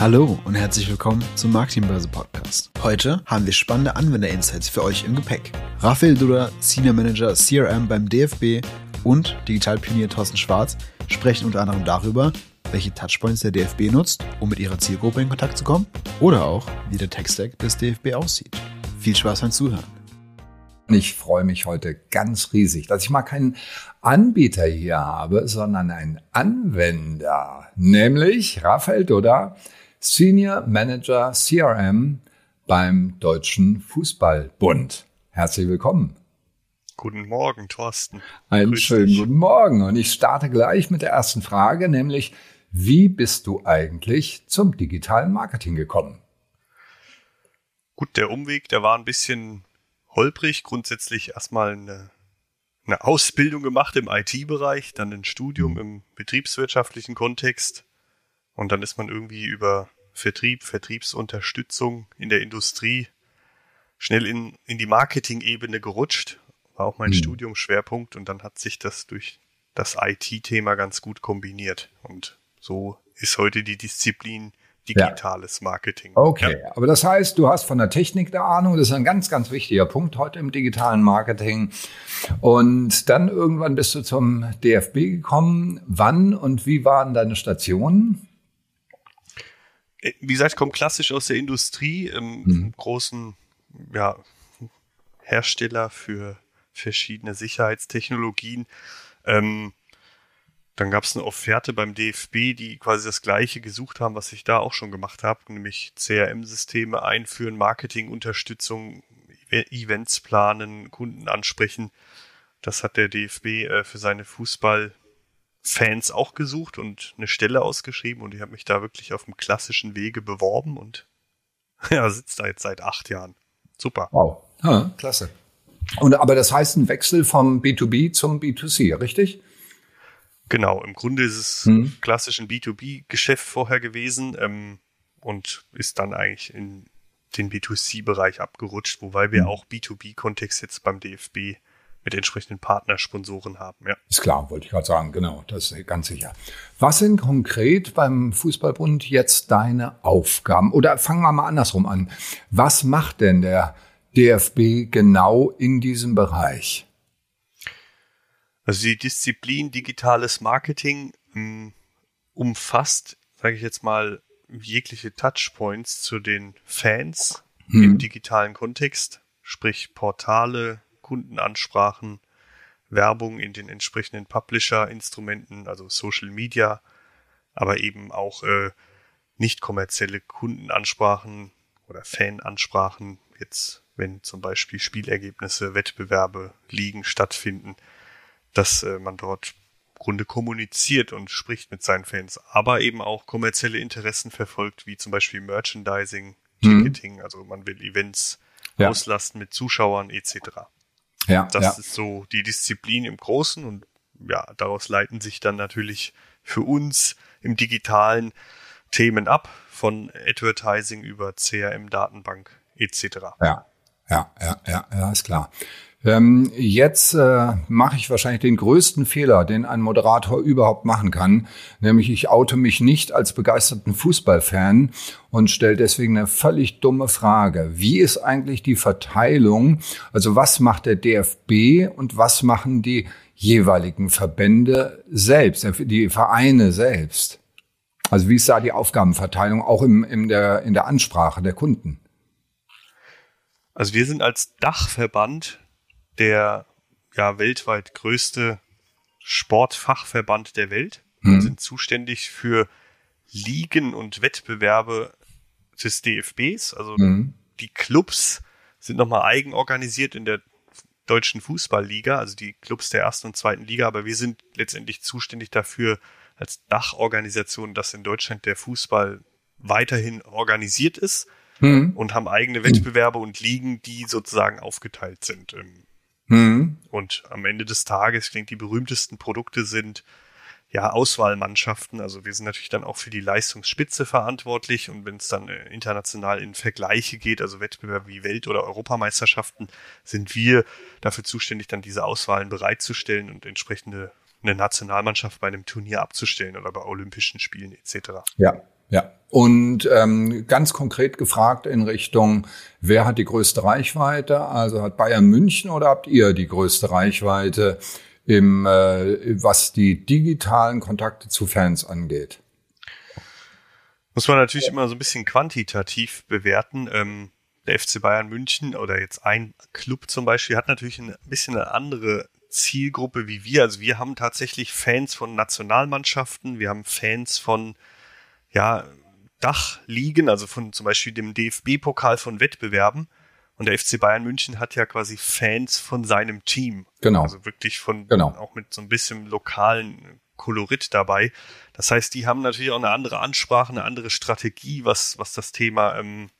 Hallo und herzlich willkommen zum Marketingbörse Podcast. Heute haben wir spannende Anwender-Insights für euch im Gepäck. Raphael Duda, Senior Manager CRM beim DFB und Digitalpionier Thorsten Schwarz sprechen unter anderem darüber, welche Touchpoints der DFB nutzt, um mit ihrer Zielgruppe in Kontakt zu kommen oder auch, wie der Tech-Stack des DFB aussieht. Viel Spaß beim Zuhören. Ich freue mich heute ganz riesig, dass ich mal keinen Anbieter hier habe, sondern einen Anwender, nämlich Raphael Dudda, Senior Manager CRM beim Deutschen Fußballbund. Herzlich willkommen. Guten Morgen, Thorsten. Einen Grüß schönen dich. guten Morgen. Und ich starte gleich mit der ersten Frage, nämlich, wie bist du eigentlich zum digitalen Marketing gekommen? Gut, der Umweg, der war ein bisschen holprig. Grundsätzlich erstmal eine, eine Ausbildung gemacht im IT-Bereich, dann ein Studium mhm. im betriebswirtschaftlichen Kontext. Und dann ist man irgendwie über Vertrieb, Vertriebsunterstützung in der Industrie schnell in, in die Marketing-Ebene gerutscht. War auch mein mhm. Studiumschwerpunkt und dann hat sich das durch das IT-Thema ganz gut kombiniert. Und so ist heute die Disziplin digitales ja. Marketing. Okay, ja. aber das heißt, du hast von der Technik der Ahnung, das ist ein ganz, ganz wichtiger Punkt heute im digitalen Marketing. Und dann irgendwann bist du zum DFB gekommen. Wann und wie waren deine Stationen? Wie gesagt, ich komme klassisch aus der Industrie, im mhm. großen ja, Hersteller für verschiedene Sicherheitstechnologien. Ähm, dann gab es eine Offerte beim DFB, die quasi das gleiche gesucht haben, was ich da auch schon gemacht habe, nämlich CRM-Systeme einführen, Marketingunterstützung, Events planen, Kunden ansprechen. Das hat der DFB äh, für seine Fußballfans auch gesucht und eine Stelle ausgeschrieben und ich habe mich da wirklich auf dem klassischen Wege beworben und ja, sitzt da jetzt seit acht Jahren. Super. Wow. Ja, klasse. Und aber das heißt ein Wechsel vom B2B zum B2C, richtig? Genau, im Grunde ist es hm. klassisch ein B2B-Geschäft vorher gewesen ähm, und ist dann eigentlich in den B2C-Bereich abgerutscht, wobei wir hm. auch B2B-Kontext jetzt beim DFB mit entsprechenden Partnersponsoren haben. Ja. Ist klar, wollte ich gerade sagen, genau, das ist ganz sicher. Was sind konkret beim Fußballbund jetzt deine Aufgaben? Oder fangen wir mal andersrum an. Was macht denn der DFB genau in diesem Bereich? Also die Disziplin digitales Marketing mh, hm, umfasst, sage ich jetzt mal, jegliche Touchpoints zu den Fans hm. im digitalen Kontext, sprich Portale, Kundenansprachen, Werbung in den entsprechenden Publisher-Instrumenten, also Social Media, aber eben auch äh, nicht kommerzielle Kundenansprachen oder Fanansprachen, jetzt wenn zum Beispiel Spielergebnisse, Wettbewerbe, Ligen stattfinden, dass äh, man dort im Grunde kommuniziert und spricht mit seinen Fans, aber eben auch kommerzielle Interessen verfolgt, wie zum Beispiel Merchandising, mhm. Ticketing, mhm. also man will Events ja. auslasten mit Zuschauern etc. Ja, das ja. ist so die Disziplin im Großen und ja, daraus leiten sich dann natürlich für uns im digitalen Themen ab, von Advertising über CRM, Datenbank etc. Ja, ja, ja, ja, ja, ist klar. Ähm, jetzt äh, mache ich wahrscheinlich den größten Fehler, den ein Moderator überhaupt machen kann, nämlich ich oute mich nicht als begeisterten Fußballfan und stelle deswegen eine völlig dumme Frage. Wie ist eigentlich die Verteilung? Also was macht der DFB und was machen die jeweiligen Verbände selbst, äh, die Vereine selbst? Also wie ist da die Aufgabenverteilung auch im, in, der, in der Ansprache der Kunden? Also wir sind als Dachverband der ja weltweit größte Sportfachverband der Welt mhm. sind zuständig für Ligen und Wettbewerbe des DFBs. Also mhm. die Clubs sind nochmal eigen organisiert in der deutschen Fußballliga, also die Clubs der ersten und zweiten Liga, aber wir sind letztendlich zuständig dafür als Dachorganisation, dass in Deutschland der Fußball weiterhin organisiert ist mhm. und haben eigene Wettbewerbe und Ligen, die sozusagen aufgeteilt sind. Im Mhm. Und am Ende des Tages, ich denke, die berühmtesten Produkte sind ja Auswahlmannschaften. Also wir sind natürlich dann auch für die Leistungsspitze verantwortlich und wenn es dann äh, international in Vergleiche geht, also Wettbewerbe wie Welt- oder Europameisterschaften, sind wir dafür zuständig, dann diese Auswahlen bereitzustellen und entsprechende eine Nationalmannschaft bei einem Turnier abzustellen oder bei Olympischen Spielen etc. Ja, ja. Und ähm, ganz konkret gefragt in Richtung, wer hat die größte Reichweite? Also hat Bayern München oder habt ihr die größte Reichweite im, äh, was die digitalen Kontakte zu Fans angeht? Muss man natürlich immer so ein bisschen quantitativ bewerten. Ähm, der FC Bayern München oder jetzt ein Club zum Beispiel hat natürlich ein bisschen eine andere Zielgruppe wie wir. Also wir haben tatsächlich Fans von Nationalmannschaften, wir haben Fans von ja, Dachligen, also von zum Beispiel dem DFB-Pokal von Wettbewerben. Und der FC Bayern München hat ja quasi Fans von seinem Team. Genau. Also wirklich von, genau. auch mit so ein bisschen lokalen Kolorit dabei. Das heißt, die haben natürlich auch eine andere Ansprache, eine andere Strategie, was, was das Thema ähm,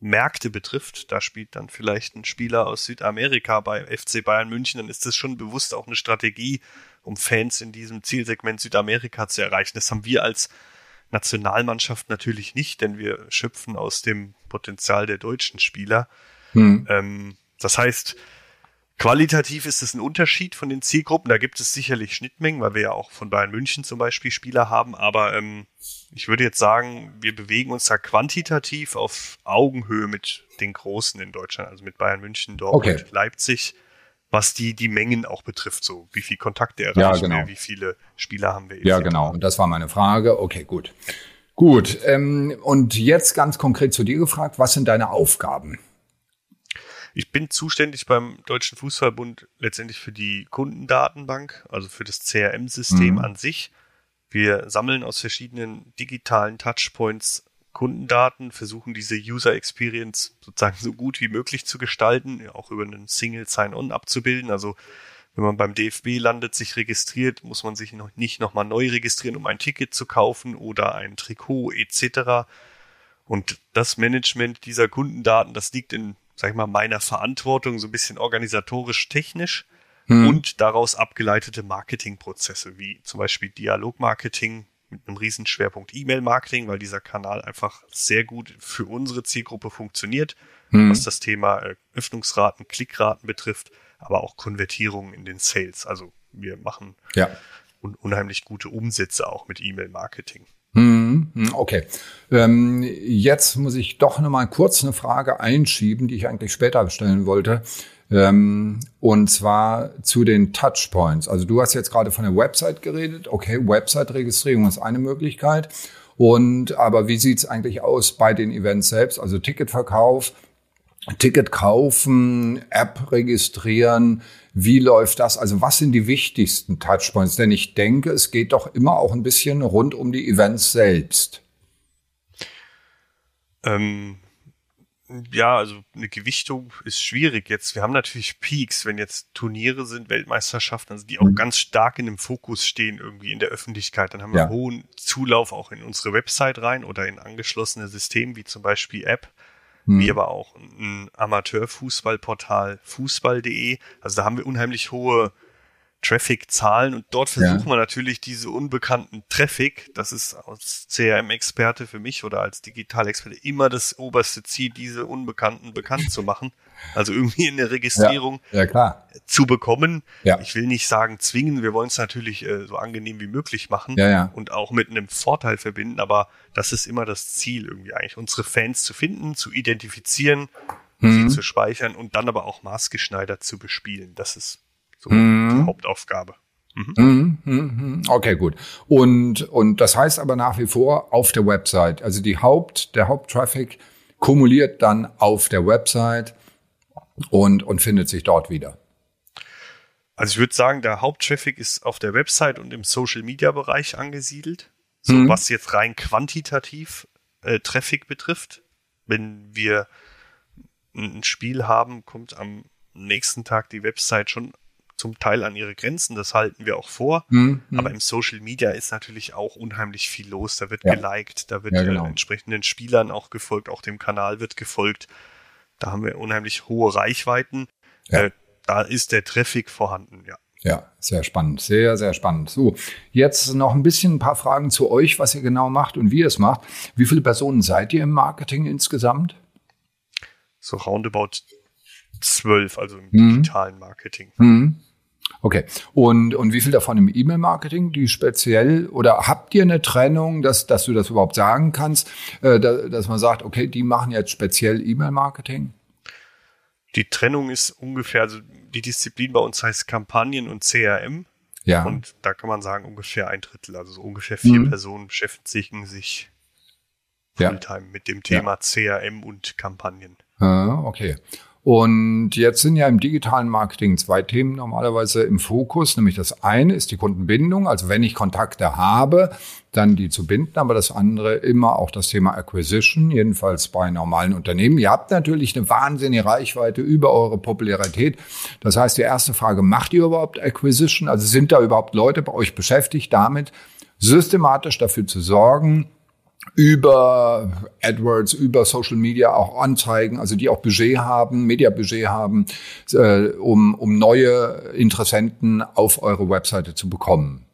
Märkte betrifft. Da spielt dann vielleicht ein Spieler aus Südamerika bei FC Bayern München, dann ist das schon bewusst auch eine Strategie, um Fans in diesem Zielsegment Südamerika zu erreichen. Das haben wir als Nationalmannschaft natürlich nicht, denn wir schöpfen aus dem Potenzial der deutschen Spieler. Hm. Ähm, das heißt, qualitativ ist es ein Unterschied von den Zielgruppen. Da gibt es sicherlich Schnittmengen, weil wir ja auch von Bayern München zum Beispiel Spieler haben. Aber ähm, ich würde jetzt sagen, wir bewegen uns da quantitativ auf Augenhöhe mit den Großen in Deutschland, also mit Bayern München, Dortmund, okay. Leipzig was die, die Mengen auch betrifft, so wie viel Kontakte erreichen ja, genau. wir, wie viele Spieler haben wir. Ja, genau. Und das war meine Frage. Okay, gut. Gut. Ähm, und jetzt ganz konkret zu dir gefragt, was sind deine Aufgaben? Ich bin zuständig beim Deutschen Fußballbund letztendlich für die Kundendatenbank, also für das CRM-System mhm. an sich. Wir sammeln aus verschiedenen digitalen Touchpoints Kundendaten, versuchen diese User Experience sozusagen so gut wie möglich zu gestalten, auch über einen Single Sign-On abzubilden. Also wenn man beim DFB landet, sich registriert, muss man sich noch nicht nochmal neu registrieren, um ein Ticket zu kaufen oder ein Trikot etc. Und das Management dieser Kundendaten, das liegt in sag ich mal, meiner Verantwortung, so ein bisschen organisatorisch technisch hm. und daraus abgeleitete Marketingprozesse, wie zum Beispiel Dialogmarketing mit einem riesen Schwerpunkt E-Mail-Marketing, weil dieser Kanal einfach sehr gut für unsere Zielgruppe funktioniert, hm. was das Thema äh, Öffnungsraten, Klickraten betrifft, aber auch Konvertierungen in den Sales. Also wir machen ja. un unheimlich gute Umsätze auch mit E-Mail-Marketing. Hm, hm, okay. Ähm, jetzt muss ich doch noch mal kurz eine Frage einschieben, die ich eigentlich später stellen wollte. Ähm, und zwar zu den Touchpoints. Also du hast jetzt gerade von der Website geredet. Okay, Website-Registrierung ist eine Möglichkeit. Und aber wie sieht's eigentlich aus bei den Events selbst? Also Ticketverkauf, Ticket kaufen, App registrieren. Wie läuft das? Also was sind die wichtigsten Touchpoints? Denn ich denke, es geht doch immer auch ein bisschen rund um die Events selbst. Ähm, ja, also eine Gewichtung ist schwierig jetzt. Wir haben natürlich Peaks, wenn jetzt Turniere sind, Weltmeisterschaften, also die auch mhm. ganz stark in dem Fokus stehen irgendwie in der Öffentlichkeit. Dann haben wir ja. hohen Zulauf auch in unsere Website rein oder in angeschlossene Systeme wie zum Beispiel App mhm. wie aber auch ein Amateurfußballportal fußball.de. Also da haben wir unheimlich hohe Traffic-Zahlen und dort versuchen ja. wir natürlich diese unbekannten Traffic, das ist als CRM-Experte für mich oder als Digital-Experte immer das oberste Ziel, diese Unbekannten bekannt zu machen. Also irgendwie eine Registrierung ja, ja, zu bekommen. Ich will nicht sagen zwingen, wir wollen es natürlich äh, so angenehm wie möglich machen und auch mit einem Vorteil verbinden, aber das ist immer das Ziel irgendwie eigentlich, unsere Fans zu finden, zu identifizieren, mhm. sie zu speichern und dann aber auch maßgeschneidert zu bespielen. Das ist so mhm. die Hauptaufgabe. Mhm. Mhm, mhm. Okay, gut. Und, und das heißt aber nach wie vor auf der Website. Also die Haupt, der Haupttraffic kumuliert dann auf der Website und, und findet sich dort wieder. Also ich würde sagen, der Haupttraffic ist auf der Website und im Social Media Bereich angesiedelt. So mhm. was jetzt rein quantitativ äh, Traffic betrifft. Wenn wir ein Spiel haben, kommt am nächsten Tag die Website schon zum Teil an ihre Grenzen, das halten wir auch vor. Mhm. Aber im Social Media ist natürlich auch unheimlich viel los. Da wird ja. geliked, da wird ja, genau. äh, entsprechenden Spielern auch gefolgt, auch dem Kanal wird gefolgt. Da haben wir unheimlich hohe Reichweiten. Ja. Äh, da ist der Traffic vorhanden, ja. Ja, sehr spannend, sehr, sehr spannend. So, jetzt noch ein bisschen ein paar Fragen zu euch, was ihr genau macht und wie ihr es macht. Wie viele Personen seid ihr im Marketing insgesamt? So roundabout zwölf, also im mhm. digitalen Marketing. Mhm. Okay. Und, und wie viel davon im E-Mail-Marketing, die speziell, oder habt ihr eine Trennung, dass, dass du das überhaupt sagen kannst, äh, da, dass man sagt, okay, die machen jetzt speziell E-Mail-Marketing? Die Trennung ist ungefähr, also die Disziplin bei uns heißt Kampagnen und CRM. Ja. Und da kann man sagen, ungefähr ein Drittel, also so ungefähr vier Mhm. Personen beschäftigen sich Ja. Fulltime mit dem Thema CRM und Kampagnen. Ah, okay. Und jetzt sind ja im digitalen Marketing zwei Themen normalerweise im Fokus. Nämlich das eine ist die Kundenbindung. Also wenn ich Kontakte habe, dann die zu binden. Aber das andere immer auch das Thema Acquisition, jedenfalls bei normalen Unternehmen. Ihr habt natürlich eine wahnsinnige Reichweite über eure Popularität. Das heißt, die erste Frage, macht ihr überhaupt Acquisition? Also sind da überhaupt Leute bei euch beschäftigt damit, systematisch dafür zu sorgen, über AdWords, über Social Media auch Anzeigen, also die auch Budget haben, Mediabudget haben, äh, um, um neue Interessenten auf eure Webseite zu bekommen.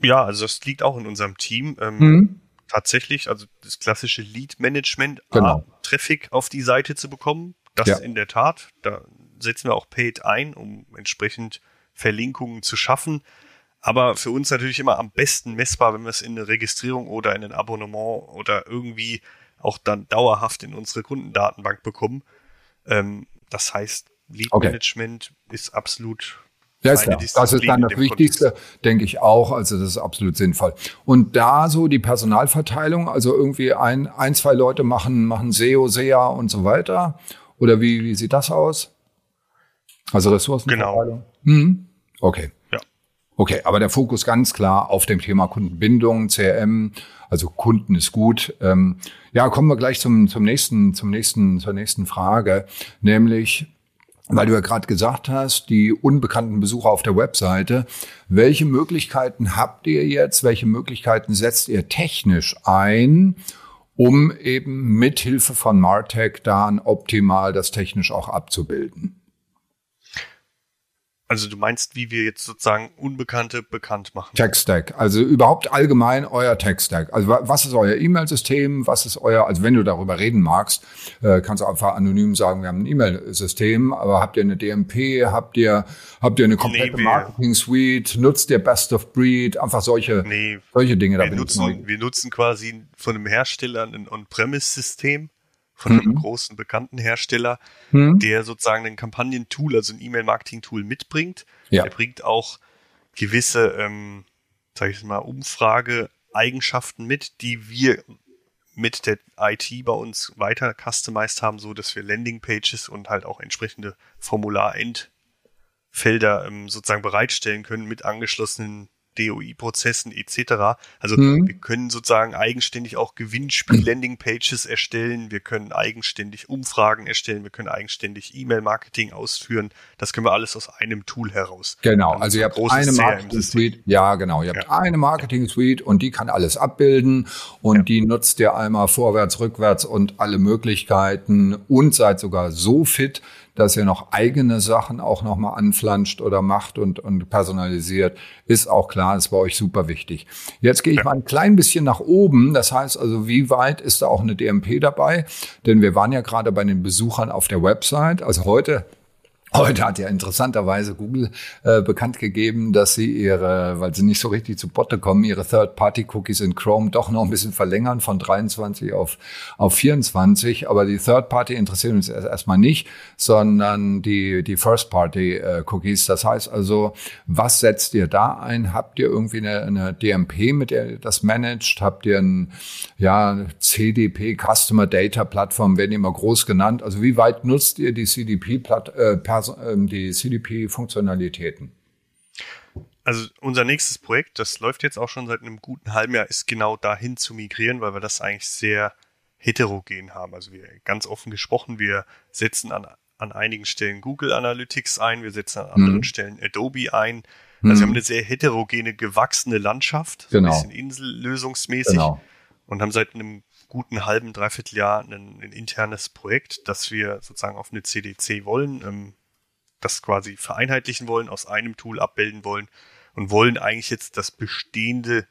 Ja, also das liegt auch in unserem Team. Ähm, Mhm. Tatsächlich, also das klassische Lead-Management, Genau. Traffic auf die Seite zu bekommen. Das Ja. in der Tat. Da setzen wir auch Paid ein, um entsprechend Verlinkungen zu schaffen. Aber für uns natürlich immer am besten messbar, wenn wir es in eine Registrierung oder in ein Abonnement oder irgendwie auch dann dauerhaft in unsere Kundendatenbank bekommen. Ähm, das heißt, Lead Okay. Management ist absolut Ja, ist klar. Das ist dann das Wichtigste, denke ich auch. Also das ist absolut sinnvoll. Und da so die Personalverteilung, also irgendwie ein, ein zwei Leute machen, machen SEO, SEA und so weiter. Oder wie, wie sieht das aus? Also Ressourcenverteilung? Mhm. Okay. Okay, aber der Fokus ganz klar auf dem Thema Kundenbindung, CRM, also Kunden ist gut. Ähm, ja, kommen wir gleich zum, zum nächsten, zum nächsten, zur nächsten Frage, nämlich, weil du ja gerade gesagt hast, die unbekannten Besucher auf der Webseite. Welche Möglichkeiten habt ihr jetzt? Welche Möglichkeiten setzt ihr technisch ein, um eben mit Hilfe von Martech dann optimal das technisch auch abzubilden? Also du meinst, wie wir jetzt sozusagen Unbekannte bekannt machen? Tech-Stack, also überhaupt allgemein euer Tech-Stack. Also wa- was ist euer E-Mail-System? Was ist euer, also wenn du darüber reden magst, äh, kannst du einfach anonym sagen, wir haben ein E-Mail-System, aber habt ihr eine DMP, habt ihr, habt ihr eine komplette wir- Marketing-Suite, nutzt ihr Best of Breed, einfach solche, Nee, solche Dinge. Da wir ich nutzen, wir nutzen quasi von einem Hersteller ein On-Premise-System, von einem großen bekannten Hersteller, Mhm. der sozusagen ein Kampagnen-Tool, also ein E-Mail-Marketing-Tool mitbringt. Ja. Der bringt auch gewisse, ähm, sag ich mal, Umfrage-Eigenschaften mit, die wir mit der IT bei uns weiter customized haben, so dass wir Landing-Pages und halt auch entsprechende Formular-Endfelder ähm, sozusagen bereitstellen können mit angeschlossenen DOI-Prozessen etc. Also Mhm. wir können sozusagen eigenständig auch Gewinnspiel-Landing-Pages erstellen, wir können eigenständig Umfragen erstellen, wir können eigenständig E-Mail-Marketing ausführen. Das können wir alles aus einem Tool heraus. Genau, also so ihr ein habt eine. Marketing-Suite. Ja, genau. Ihr habt Ja. eine Marketing-Suite und die kann alles abbilden und Ja. die nutzt ihr einmal vorwärts, rückwärts und alle Möglichkeiten und seid sogar so fit, dass ihr noch eigene Sachen auch nochmal anflanscht oder macht und, und personalisiert. Ist auch klar, ist bei euch super wichtig. Jetzt gehe ich mal ein klein bisschen nach oben. Das heißt also, wie weit ist da auch eine DMP dabei? Denn wir waren ja gerade bei den Besuchern auf der Website. Also heute Heute hat ja interessanterweise Google äh, bekannt gegeben, dass sie ihre, weil sie nicht so richtig zu Potte kommen, ihre Third-Party-Cookies in Chrome doch noch ein bisschen verlängern von 23 auf, auf 24. Aber die Third-Party interessieren uns erst- erstmal nicht, sondern die, die First-Party-Cookies. Das heißt also, was setzt ihr da ein? Habt ihr irgendwie eine, eine DMP, mit der ihr das managt? Habt ihr ein, ja, CDP, Customer Data Plattform, werden immer groß genannt. Also wie weit nutzt ihr die CDP-Platt, äh, die CDP-Funktionalitäten? Also unser nächstes Projekt, das läuft jetzt auch schon seit einem guten halben Jahr, ist genau dahin zu migrieren, weil wir das eigentlich sehr heterogen haben. Also wir ganz offen gesprochen, wir setzen an, an einigen Stellen Google Analytics ein, wir setzen an anderen Mhm. Stellen Adobe ein. Also Mhm. wir haben eine sehr heterogene, gewachsene Landschaft, so Genau. ein bisschen insellösungsmäßig Genau. und haben seit einem guten halben, dreiviertel Jahr ein, ein internes Projekt, das wir sozusagen auf eine CDC wollen, ähm, das quasi vereinheitlichen wollen, aus einem Tool abbilden wollen und wollen eigentlich jetzt das bestehende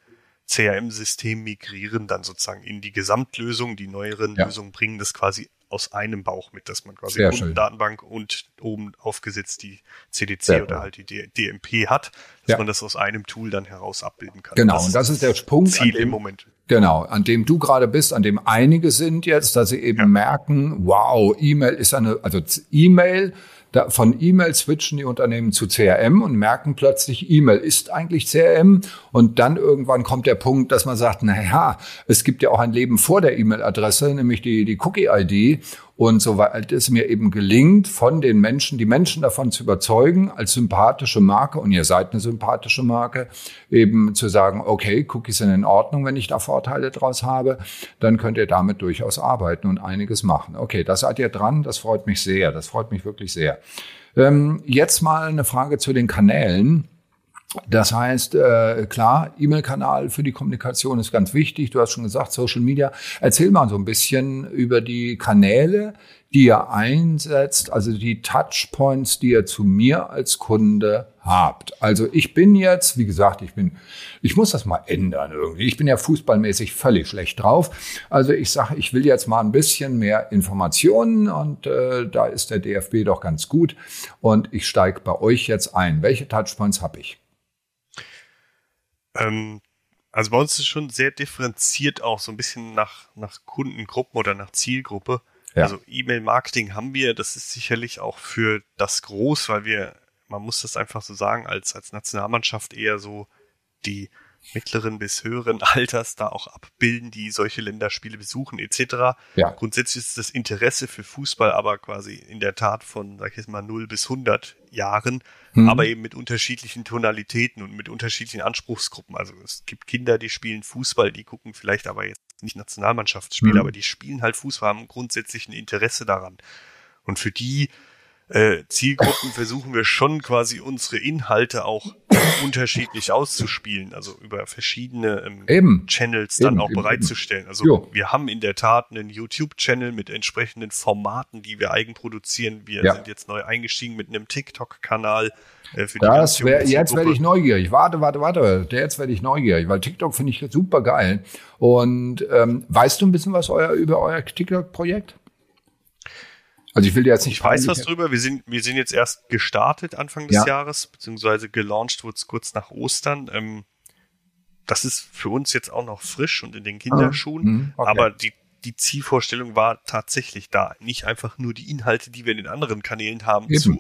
CRM-System migrieren, dann sozusagen in die Gesamtlösung. Die neueren Ja. Lösungen bringen das quasi aus einem Bauch mit, dass man quasi Sehr schön. Datenbank und oben aufgesetzt die CDC Sehr oder halt die DMP hat, dass Ja. man das aus einem Tool dann heraus abbilden kann. Genau, und das ist der Punkt, Ziel dem- im Moment. Genau, an dem du gerade bist, an dem einige sind jetzt, dass sie eben Ja. merken, wow, E-Mail ist eine, also E-Mail, da, von E-Mail switchen die Unternehmen zu CRM und merken plötzlich, E-Mail ist eigentlich CRM und dann irgendwann kommt der Punkt, dass man sagt, na ja, es gibt ja auch ein Leben vor der E-Mail-Adresse, nämlich die, die Cookie-ID und soweit es mir eben gelingt, von den Menschen, die Menschen davon zu überzeugen, als sympathische Marke, und ihr seid eine sympathische Marke, eben zu sagen, okay, Cookies sind in Ordnung, wenn ich da Vorteile draus habe, dann könnt ihr damit durchaus arbeiten und einiges machen. Okay, das seid ihr dran, das freut mich sehr, das freut mich wirklich sehr. Ähm, jetzt mal eine Frage zu den Kanälen. Das heißt, äh, klar, E-Mail-Kanal für die Kommunikation ist ganz wichtig. Du hast schon gesagt, Social Media. Erzähl mal so ein bisschen über die Kanäle, die ihr einsetzt, also die Touchpoints, die ihr zu mir als Kunde habt. Also ich bin jetzt, wie gesagt, ich bin, ich muss das mal ändern irgendwie. Ich bin ja fußballmäßig völlig schlecht drauf. Also ich sage, ich will jetzt mal ein bisschen mehr Informationen und äh, da ist der DFB doch ganz gut. Und ich steige bei euch jetzt ein. Welche Touchpoints habe ich? Ähm, also bei uns ist es schon sehr differenziert auch so ein bisschen nach, nach Kundengruppen oder nach Zielgruppe. Ja. Also E-Mail-Marketing haben wir, das ist sicherlich auch für das groß, weil wir, man muss das einfach so sagen, als, als Nationalmannschaft eher so die mittleren bis höheren Alters da auch abbilden, die solche Länderspiele besuchen etc. Ja. Grundsätzlich ist das Interesse für Fußball aber quasi in der Tat von, sag ich jetzt mal, 0 bis 100 Jahren, Mhm. aber eben mit unterschiedlichen Tonalitäten und mit unterschiedlichen Anspruchsgruppen. Also es gibt Kinder, die spielen Fußball, die gucken vielleicht aber jetzt nicht Nationalmannschaftsspiele, Mhm. aber die spielen halt Fußball, haben grundsätzlich ein Interesse daran. Und für die äh, Zielgruppen versuchen wir schon quasi unsere Inhalte auch unterschiedlich auszuspielen, also über verschiedene ähm, Eben. Channels dann Eben, auch eben, bereitzustellen. Also Jo. wir haben in der Tat einen YouTube-Channel mit entsprechenden Formaten, die wir eigenproduzieren. Wir Ja. sind jetzt neu eingestiegen mit einem TikTok-Kanal äh, für die Das wär, jetzt werde ich neugierig. Warte, warte, warte. Jetzt werde ich neugierig, weil TikTok finde ich super geil. Und ähm, weißt du ein bisschen was euer, über euer TikTok-Projekt? Also ich will dir jetzt nicht Ich weiß was drüber. Wir sind, wir sind jetzt erst gestartet Anfang des Ja. Jahres, beziehungsweise gelauncht wurde es kurz nach Ostern. Ähm, das ist für uns jetzt auch noch frisch und in den Kinderschuhen. Mhm, okay. Aber die, die Zielvorstellung war tatsächlich da. Nicht einfach nur die Inhalte, die wir in den anderen Kanälen haben, Eben. zu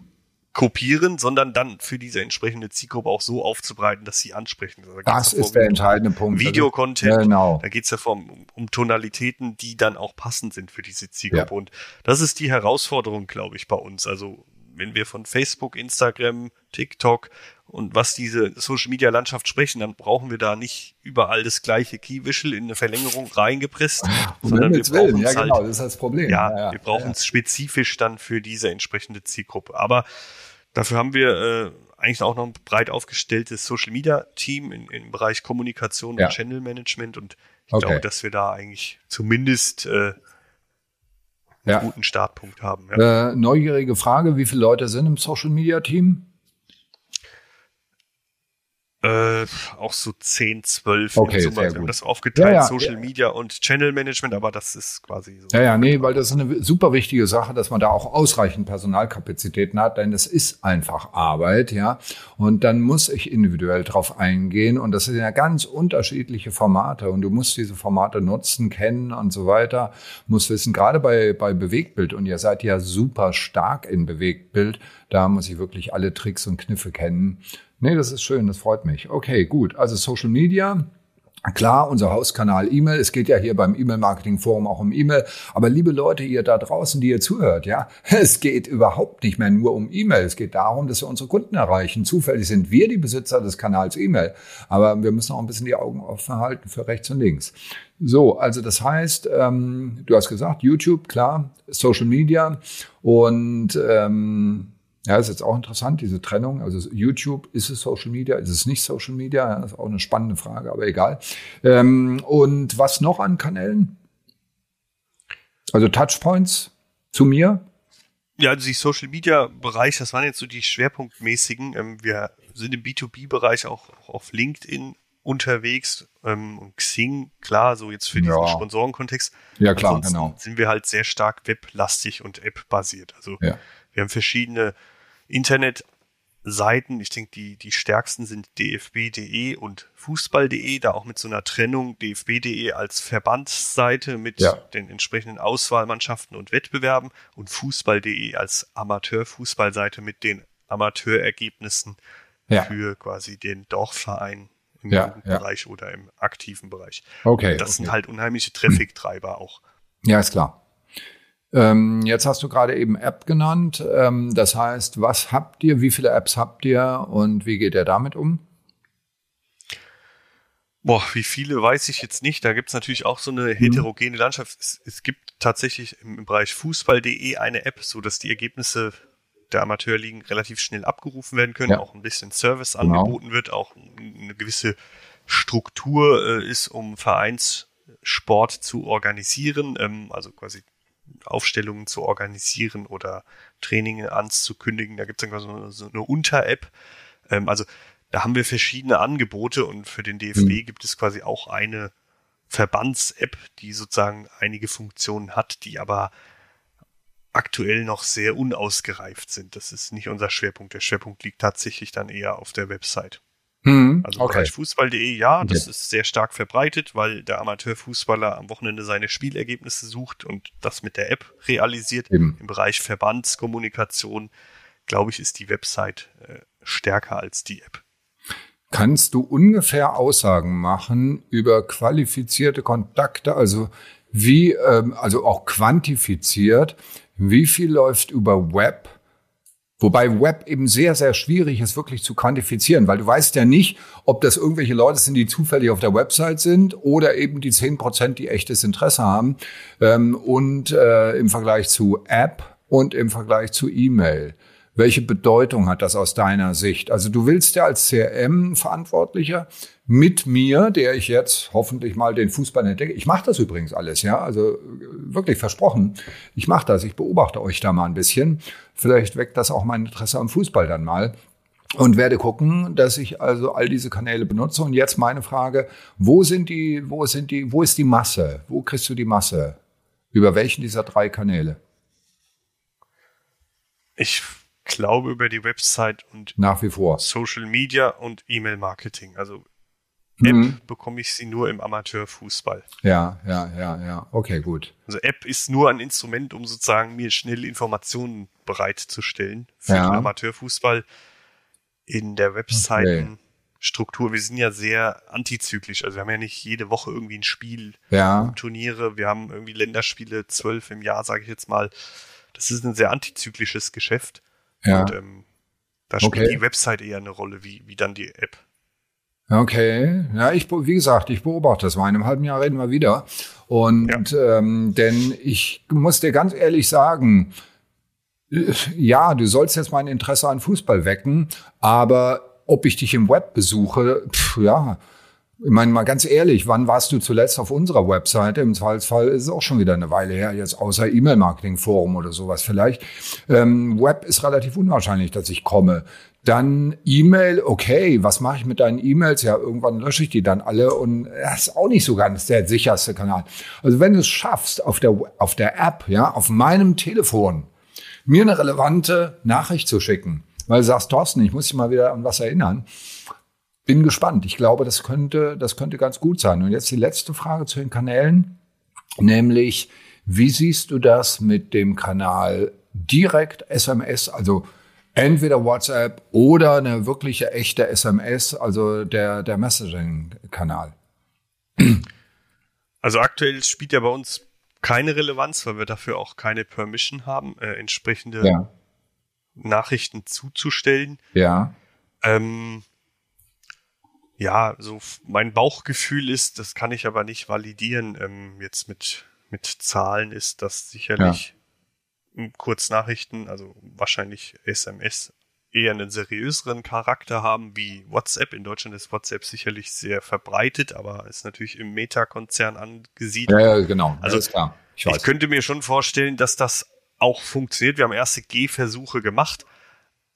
kopieren, sondern dann für diese entsprechende Zielgruppe auch so aufzubereiten, dass sie ansprechen. Also da Das ist der um entscheidende Punkt. Videocontent. Genau. Da geht's ja vom, um, um Tonalitäten, die dann auch passend sind für diese Zielgruppe. Ja. Und das ist die Herausforderung, glaube ich, bei uns. Also wenn wir von Facebook, Instagram, TikTok und was diese Social Media Landschaft sprechen, dann brauchen wir da nicht überall das gleiche Key Visual in eine Verlängerung reingepresst, Um sondern wir brauchen Ja, halt genau, das ist das Problem. ja, wir brauchen ja. es spezifisch dann für diese entsprechende Zielgruppe. Aber dafür haben wir äh, eigentlich auch noch ein breit aufgestelltes Social Media Team in, im Bereich Kommunikation Ja. und Channel Management und ich Okay. glaube, dass wir da eigentlich zumindest äh, einen Ja. guten Startpunkt haben. Ja. Äh, neugierige Frage, wie viele Leute sind im Social Media Team? Äh, auch so 10, 12 Okay, in Summe. wir haben das aufgeteilt, Ja, ja. Social Media und Channel Management, aber das ist quasi so. Ja, ja, nee, weil das ist eine super wichtige Sache, dass man da auch ausreichend Personalkapazitäten hat, denn es ist einfach Arbeit, ja. Und dann muss ich individuell drauf eingehen und das sind ja ganz unterschiedliche Formate und du musst diese Formate nutzen, kennen und so weiter, musst wissen, gerade bei, bei Bewegtbild und ihr seid ja super stark in Bewegtbild, da muss ich wirklich alle Tricks und Kniffe kennen. Nee, das ist schön, das freut mich. Okay, gut. Also Social Media, Klar, unser Hauskanal E-Mail. Es geht ja hier beim E-Mail-Marketing-Forum auch um E-Mail. Aber liebe Leute, ihr da draußen, die ihr zuhört, ja, es geht überhaupt nicht mehr nur um E-Mail. Es geht darum, dass wir unsere Kunden erreichen. Zufällig sind wir die Besitzer des Kanals E-Mail. Aber wir müssen auch ein bisschen die Augen offen halten für rechts und links. So, also das heißt, ähm, du hast gesagt, YouTube, klar, Social Media und ähm, ja, ist jetzt auch interessant, diese Trennung. Also YouTube, ist es Social Media, ist es nicht Social Media? Ja, das ist auch eine spannende Frage, aber egal. Ähm, und was noch an Kanälen? Also Touchpoints zu mir? Ja, also die Social Media Bereich, das waren jetzt so die schwerpunktmäßigen. Ähm, wir sind im B2B Bereich auch, auch auf LinkedIn unterwegs ähm, und Xing, klar, so jetzt für diesen Ja. Sponsorenkontext. Ja, klar, Ansonsten genau. sind wir halt sehr stark weblastig und app-basiert. Also Ja. wir haben verschiedene Internetseiten. Ich denke, die, die stärksten sind dfb.de und fußball.de, da auch mit so einer Trennung dfb.de als Verbandsseite mit Ja. den entsprechenden Auswahlmannschaften und Wettbewerben und fußball.de als Amateurfußballseite mit den Amateurergebnissen Ja. für quasi den Dorfverein im Ja, Jugendbereich oder im aktiven Bereich. Okay. Das okay. sind halt unheimliche Traffic-Treiber auch. Ja, ist klar. Ähm, jetzt hast du gerade eben App genannt. Ähm, das heißt, was habt ihr, wie viele Apps habt ihr und wie geht ihr damit um? Boah, wie viele weiß ich jetzt nicht. Da gibt's natürlich auch so eine heterogene Landschaft. Es, es gibt tatsächlich im, Bereich Fußball.de eine App, so dass die Ergebnisse der Amateurligen relativ schnell abgerufen werden können, Ja. auch ein bisschen Service Genau. angeboten wird, auch eine gewisse Struktur äh, ist, um Vereinssport zu organisieren, ähm, also quasi Aufstellungen zu organisieren oder Training anzukündigen. Da gibt's dann quasi so, so eine Unter-App. Ähm, also da haben wir verschiedene Angebote und für den DFB Mhm. gibt es quasi auch eine Verbands-App, die sozusagen einige Funktionen hat, die aber aktuell noch sehr unausgereift sind. Das ist nicht unser Schwerpunkt. Der Schwerpunkt liegt tatsächlich dann eher auf der Website. Hm, Also Bereich Fußball.de, ja, das Okay. ist sehr stark verbreitet, weil der Amateurfußballer am Wochenende seine Spielergebnisse sucht und das mit der App realisiert. Eben. Im Bereich Verbandskommunikation, glaube ich, ist die Website äh, stärker als die App. Kannst du ungefähr Aussagen machen über qualifizierte Kontakte, also wie, ähm, also auch quantifiziert, wie viel läuft über Web? Wobei Web eben sehr, sehr schwierig ist, wirklich zu quantifizieren, weil du weißt ja nicht, ob das irgendwelche Leute sind, die zufällig auf der Website sind oder eben die 10 Prozent, die echtes Interesse haben. Ähm, und äh, im Vergleich zu App und im Vergleich zu E-Mail. Welche Bedeutung hat das aus deiner Sicht? Also du willst ja als CRM-Verantwortlicher mit mir, der ich jetzt hoffentlich mal den Fußball entdecke. Ich mache das übrigens alles, ja, also äh, wirklich versprochen. Ich mache das, ich beobachte euch da mal ein bisschen. Vielleicht weckt das auch mein Interesse am Fußball dann mal. Und werde gucken, dass ich also all diese Kanäle benutze. Und jetzt meine Frage, wo sind die, wo sind die, wo ist die Masse? Wo kriegst du die Masse? Über welchen dieser drei Kanäle? Ich glaube über die Website und Nach wie vor. Social Media und E-Mail-Marketing. Also Mhm. App bekomme ich sie nur im Amateurfußball. Ja, ja, ja, ja. Okay, gut. Also App ist nur ein Instrument, um sozusagen mir schnell Informationen bereitzustellen für Ja. den Amateurfußball in der Webseitenstruktur. Wir sind ja sehr antizyklisch. Also wir haben ja nicht jede Woche irgendwie ein Spiel, Ja, Turniere. Wir haben irgendwie Länderspiele, zwölf im Jahr, sage ich jetzt mal. Das ist ein sehr antizyklisches Geschäft. Ja. Und ähm, da spielt Okay. die Website eher eine Rolle, wie, wie dann die App. Okay, ja, ich, wie gesagt, ich beobachte das mal. In einem halben Jahr reden wir wieder. Und ähm, denn ich muss dir ganz ehrlich sagen, äh, ja, du sollst jetzt mein Interesse an Fußball wecken, aber ob ich dich im Web besuche, pf, ja, ich meine mal ganz ehrlich, wann warst du zuletzt auf unserer Webseite? Im Zweifelsfall ist es auch schon wieder eine Weile her, jetzt außer E-Mail-Marketing-Forum oder sowas vielleicht. Ähm, Web ist relativ unwahrscheinlich, dass ich komme. Dann E-Mail, okay, was mache ich mit deinen E-Mails? Ja, irgendwann lösche ich die dann alle und das ist auch nicht so ganz der sicherste Kanal. Also wenn du es schaffst, auf der, auf der App, ja, auf meinem Telefon, mir eine relevante Nachricht zu schicken, weil du sagst, Thorsten, ich muss dich mal wieder an was erinnern, bin gespannt. Ich glaube, das könnte, das könnte ganz gut sein. Und jetzt die letzte Frage zu den Kanälen, nämlich, wie siehst du das mit dem Kanal direkt SMS, also entweder WhatsApp oder eine wirkliche echte SMS, also der, der Messaging-Kanal? Also aktuell spielt ja bei uns keine Relevanz, weil wir dafür auch keine Permission haben, äh, entsprechende Ja. Nachrichten zuzustellen. Ja. Ähm, ja, so mein Bauchgefühl ist, das kann ich aber nicht validieren, ähm, jetzt mit, mit Zahlen ist das sicherlich m, Kurznachrichten, also wahrscheinlich SMS, eher einen seriöseren Charakter haben wie WhatsApp. In Deutschland ist WhatsApp sicherlich sehr verbreitet, aber ist natürlich im Meta-Konzern angesiedelt. Ja, ja, genau. Also, Alles klar. Ich Ich könnte mir schon vorstellen, dass das auch funktioniert. Wir haben erste Gehversuche gemacht,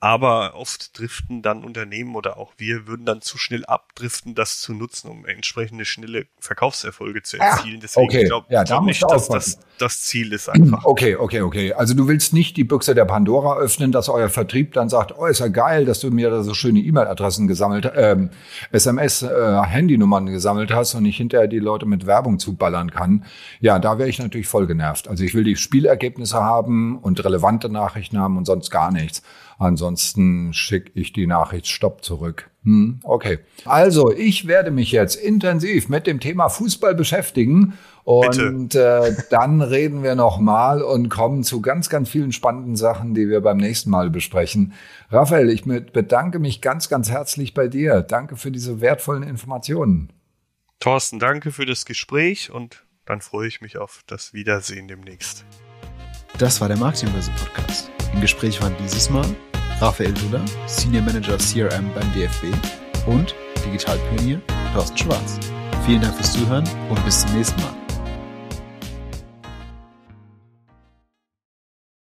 Aber oft driften dann Unternehmen oder auch wir würden dann zu schnell abdriften, das zu nutzen, um entsprechende schnelle Verkaufserfolge zu erzielen. Deswegen okay. glaube ja, da glaub nicht, dass das das Ziel ist einfach. Okay, okay, okay. Also du willst nicht die Büchse der Pandora öffnen, dass euer Vertrieb dann sagt, oh, ist ja geil, dass du mir da so schöne E-Mail-Adressen gesammelt, ähm, SMS, äh, Handynummern gesammelt hast und ich hinterher die Leute mit Werbung zuballern kann. Ja, da wäre ich natürlich voll genervt. Also ich will die Spielergebnisse haben und relevante Nachrichten haben und sonst gar nichts. Ansonsten schicke ich die Nachricht Stopp zurück. Hm, okay. Also, ich werde mich jetzt intensiv mit dem Thema Fußball beschäftigen. Und äh, dann reden wir nochmal und kommen zu ganz, ganz vielen spannenden Sachen, die wir beim nächsten Mal besprechen. Raphael, ich bedanke mich ganz, ganz herzlich bei dir. Danke für diese wertvollen Informationen. Thorsten, danke für das Gespräch und dann freue ich mich auf das Wiedersehen demnächst. Das war der Marketingbörse Podcast. Im Gespräch waren dieses Mal Raphael Duller, Senior Manager CRM beim DFB und Digitalpionier Thorsten Schwarz. Vielen Dank fürs Zuhören und bis zum nächsten Mal.